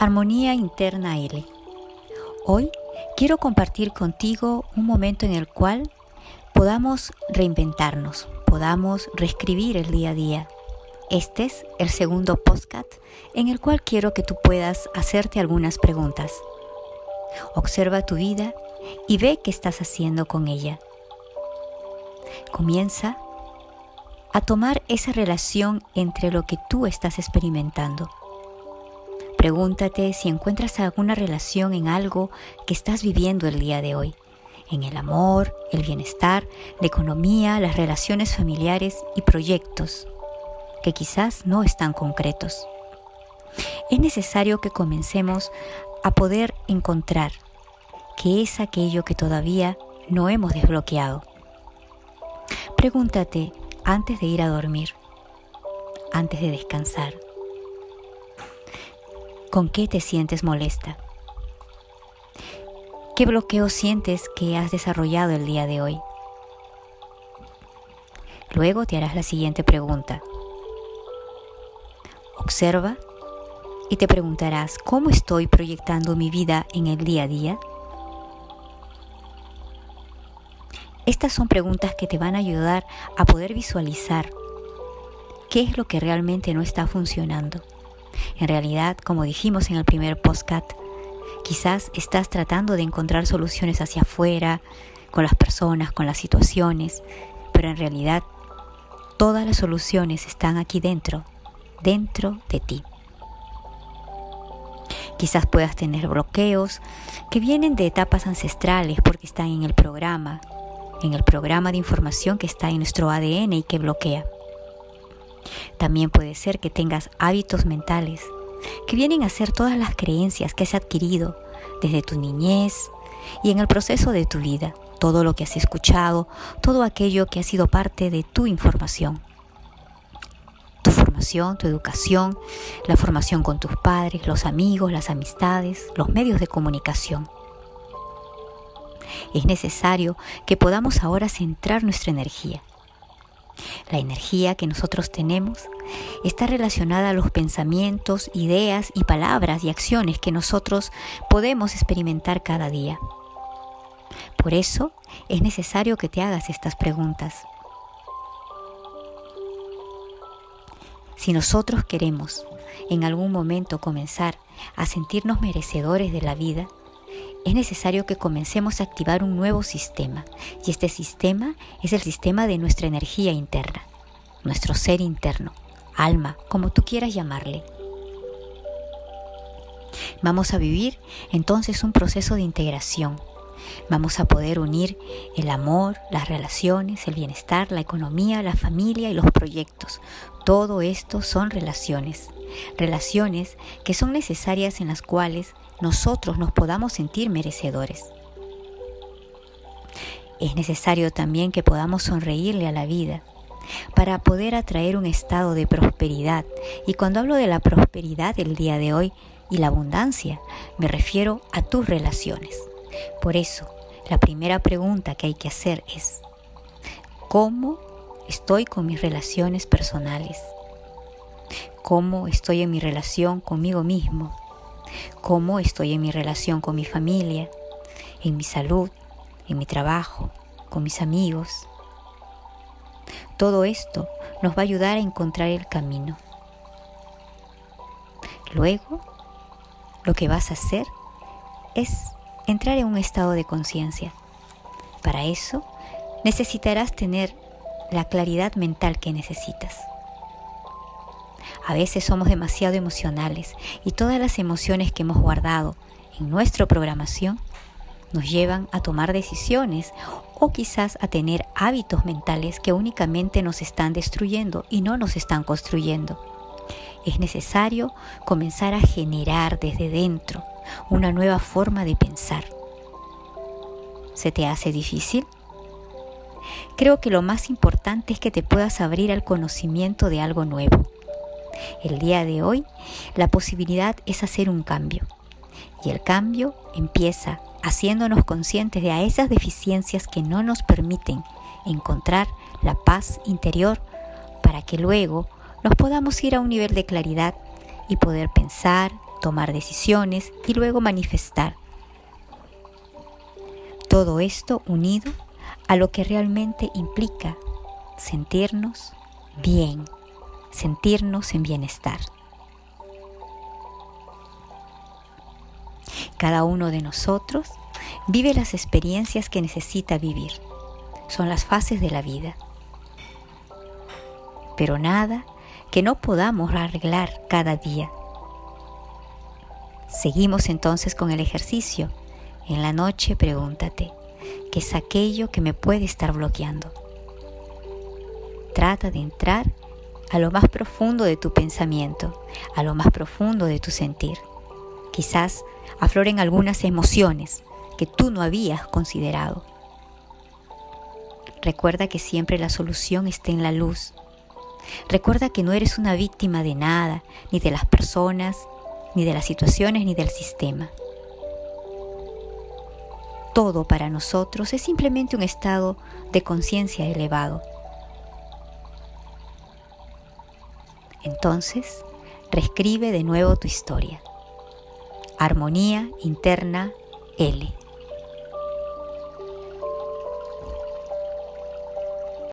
Armonía Interna L. Hoy quiero compartir contigo un momento en el cual podamos reinventarnos, podamos reescribir el día a día. Este es el segundo podcast en el cual quiero que tú puedas hacerte algunas preguntas. Observa tu vida y ve qué estás haciendo con ella. Comienza a tomar esa relación entre lo que tú estás experimentando Pregúntate si encuentras alguna relación en algo que estás viviendo el día de hoy, en el amor, el bienestar, la economía, las relaciones familiares y proyectos que quizás no están concretos. Es necesario que comencemos a poder encontrar qué es aquello que todavía no hemos desbloqueado. Pregúntate antes de ir a dormir, antes de descansar ¿Con qué te sientes molesta? ¿Qué bloqueo sientes que has desarrollado el día de hoy? Luego te harás la siguiente pregunta. Observa y te preguntarás, ¿cómo estoy proyectando mi vida en el día a día? Estas son preguntas que te van a ayudar a poder visualizar qué es lo que realmente no está funcionando. En realidad, como dijimos en el primer postcat, quizás estás tratando de encontrar soluciones hacia afuera, con las personas, con las situaciones, pero en realidad todas las soluciones están aquí dentro, dentro de ti. Quizás puedas tener bloqueos que vienen de etapas ancestrales porque están en el programa, en el programa de información que está en nuestro ADN y que bloquea. También puede ser que tengas hábitos mentales que vienen a ser todas las creencias que has adquirido desde tu niñez y en el proceso de tu vida, todo lo que has escuchado, todo aquello que ha sido parte de tu información. Tu formación, tu educación, la formación con tus padres, los amigos, las amistades, los medios de comunicación. Es necesario que podamos ahora centrar nuestra energía la energía que nosotros tenemos está relacionada a los pensamientos, ideas y palabras y acciones que nosotros podemos experimentar cada día. Por eso es necesario que te hagas estas preguntas. Si nosotros queremos en algún momento comenzar a sentirnos merecedores de la vida, es necesario que comencemos a activar un nuevo sistema. Y este sistema es el sistema de nuestra energía interna, nuestro ser interno, alma, como tú quieras llamarle. Vamos a vivir entonces un proceso de integración. Vamos a poder unir el amor, las relaciones, el bienestar, la economía, la familia y los proyectos. Todo esto son relaciones. Relaciones que son necesarias en las cuales nosotros nos podamos sentir merecedores. Es necesario también que podamos sonreírle a la vida para poder atraer un estado de prosperidad. Y cuando hablo de la prosperidad del día de hoy y la abundancia, me refiero a tus relaciones. Por eso, la primera pregunta que hay que hacer es, ¿cómo estoy con mis relaciones personales? ¿Cómo estoy en mi relación conmigo mismo? Cómo estoy en mi relación con mi familia, en mi salud, en mi trabajo, con mis amigos. Todo esto nos va a ayudar a encontrar el camino. Luego, lo que vas a hacer es entrar en un estado de conciencia. Para eso, necesitarás tener la claridad mental que necesitas. A veces somos demasiado emocionales y todas las emociones que hemos guardado en nuestra programación nos llevan a tomar decisiones o quizás a tener hábitos mentales que únicamente nos están destruyendo y no nos están construyendo. Es necesario comenzar a generar desde dentro una nueva forma de pensar. ¿Se te hace difícil? Creo que lo más importante es que te puedas abrir al conocimiento de algo nuevo el día de hoy, la posibilidad es hacer un cambio. Y el cambio empieza haciéndonos conscientes de a esas deficiencias que no nos permiten encontrar la paz interior para que luego nos podamos ir a un nivel de claridad y poder pensar tomar decisiones y luego manifestar. Todo esto unido a lo que realmente implica sentirnos bien, sentirnos en bienestar. Cada uno de nosotros vive las experiencias que necesita vivir. Son las fases de la vida. Pero nada que no podamos arreglar cada día. Seguimos entonces con el ejercicio. En la noche pregúntate, ¿qué es aquello que me puede estar bloqueando? Trata de entrar a lo más profundo de tu pensamiento, a lo más profundo de tu sentir. Quizás afloren algunas emociones que tú no habías considerado. Recuerda que siempre la solución está en la luz. Recuerda que no eres una víctima de nada, ni de las personas, ni de las situaciones, ni del sistema. Todo para nosotros es simplemente un estado de conciencia elevado. Entonces, reescribe de nuevo tu historia. Armonía interna L.